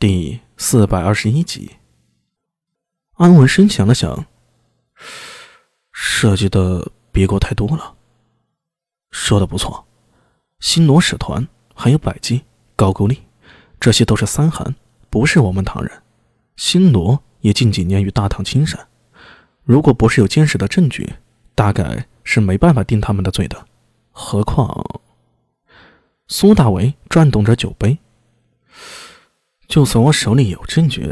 第四百二十一集，安文生想了想，设计的别过太多了。说的不错，新罗使团还有百济、高句丽，这些都是三韩，不是我们唐人。新罗也近几年与大唐亲善，如果不是有坚实的证据，大概是没办法定他们的罪的。何况，苏大为转动着酒杯。就算我手里有证据，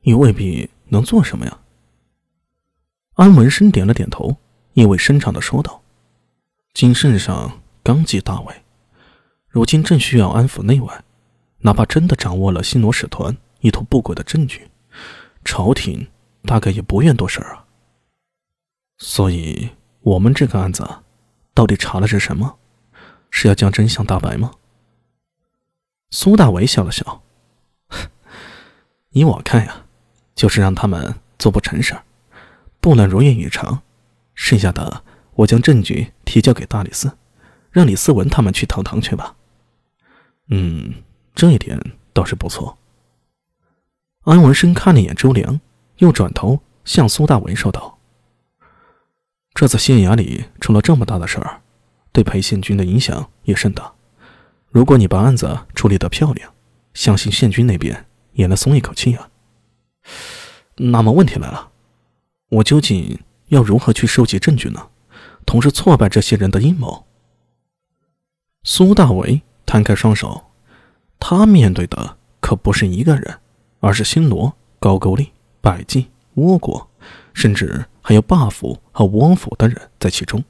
也未必能做什么呀。安文生点了点头，意味深长的说道：“金圣上刚继大位，如今正需要安抚内外，哪怕真的掌握了新罗使团意图不轨的证据，朝廷大概也不愿多事儿啊。所以，我们这个案子，到底查的是什么？是要将真相大白吗？”苏大伟笑了笑。依我看呀，就是让他们做不成事儿，不能如愿以偿。剩下的，我将证据提交给大理寺，让李思文他们去堂堂去吧。嗯，这一点倒是不错。安文生看了一眼周良，又转头向苏大文说道：“这次县衙里出了这么大的事儿，对裴县军的影响也甚大。如果你把案子处理得漂亮，相信县军那边……”也能松一口气啊。那么问题来了，我究竟要如何去收集证据呢？同时挫败这些人的阴谋？苏大为摊开双手，他面对的可不是一个人，而是新罗、高句丽、百济、倭国，甚至还有霸府和王府的人在其中。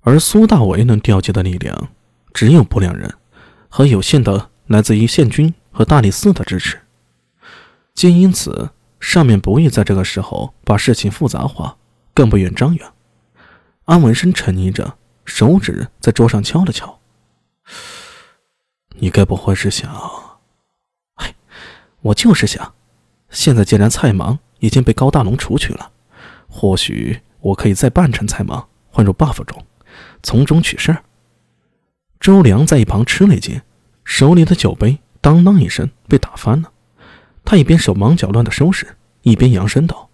而苏大为能调集的力量，只有不良人和有限的来自于宪军和大理寺的支持。竟因此，上面不宜在这个时候把事情复杂化，更不愿张扬。安文生沉吟着，手指在桌上敲了敲。你该不会是想……哎，我就是想，现在既然蔡芒已经被高大龙除去了，或许我可以再扮成蔡芒，混入 buff 中，从中取胜。周良在一旁吃了一惊，手里的酒杯当当一声被打翻了。他一边手忙脚乱的收拾，一边扬声道：“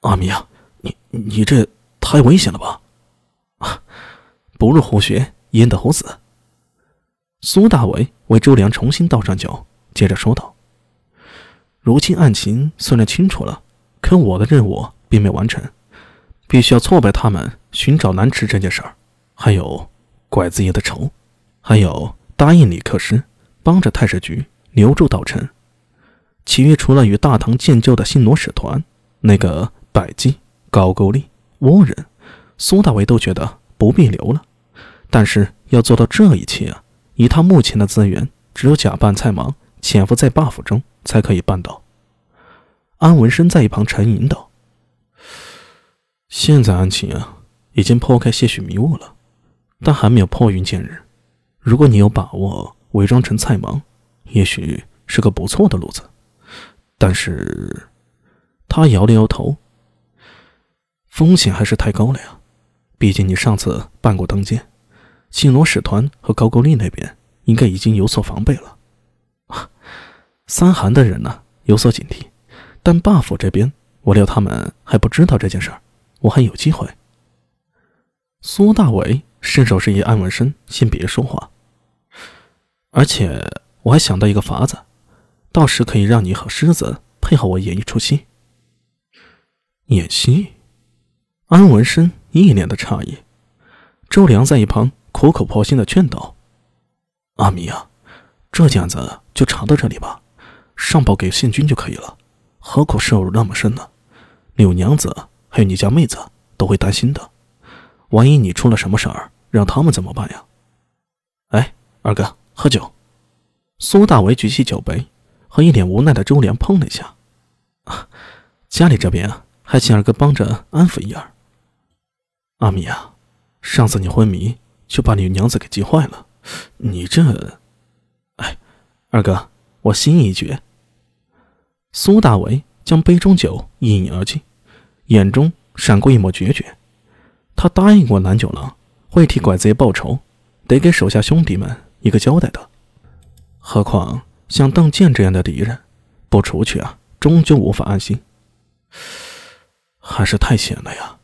阿米啊，你你这太危险了吧！啊，不入虎穴，焉得虎子？”苏大伟为周良重新倒上酒，接着说道：“如今案情虽然清楚了，可我的任务并没完成，必须要挫败他们寻找南池这件事儿，还有拐子爷的仇，还有答应李克师帮着太史局留住道成。”其余除了与大唐建交的新罗使团，那个百济、高句丽、倭人，苏大为都觉得不必留了。但是要做到这一切啊，以他目前的资源，只有假扮蔡芒，潜伏在 buff 中才可以办到。安文生在一旁沉吟道：“现在案情啊，已经破开些许迷雾了，但还没有破云见日。如果你有把握伪装成蔡芒，也许是个不错的路子。”但是，他摇了摇头，风险还是太高了呀。毕竟你上次办过登舰，新罗使团和高句丽那边应该已经有所防备了。三韩的人呢，有所警惕，但霸府这边，我料他们还不知道这件事儿，我还有机会。苏大伟伸手示意安文生先别说话，而且我还想到一个法子。到时可以让你和狮子配合我演一出戏。演戏？安文生一脸的诧异。周良在一旁苦口婆心的劝道：“阿米啊，这件子就查到这里吧，上报给县军就可以了。何苦涉入那么深呢？柳娘子还有你家妹子都会担心的。万一你出了什么事儿，让他们怎么办呀？”哎，二哥，喝酒。苏大为举起酒杯。和一脸无奈的周良碰了一下，家里这边，还请二哥帮着安抚一二。阿米啊，上次你昏迷就把你娘子给急坏了，你这……哎，二哥，我心意已决。苏大为将杯中酒一饮而尽，眼中闪过一抹决绝。他答应过南九郎会替拐子爷报仇，得给手下兄弟们一个交代的。何况……像邓健这样的敌人，不除去啊，终究无法安心。还是太险了呀！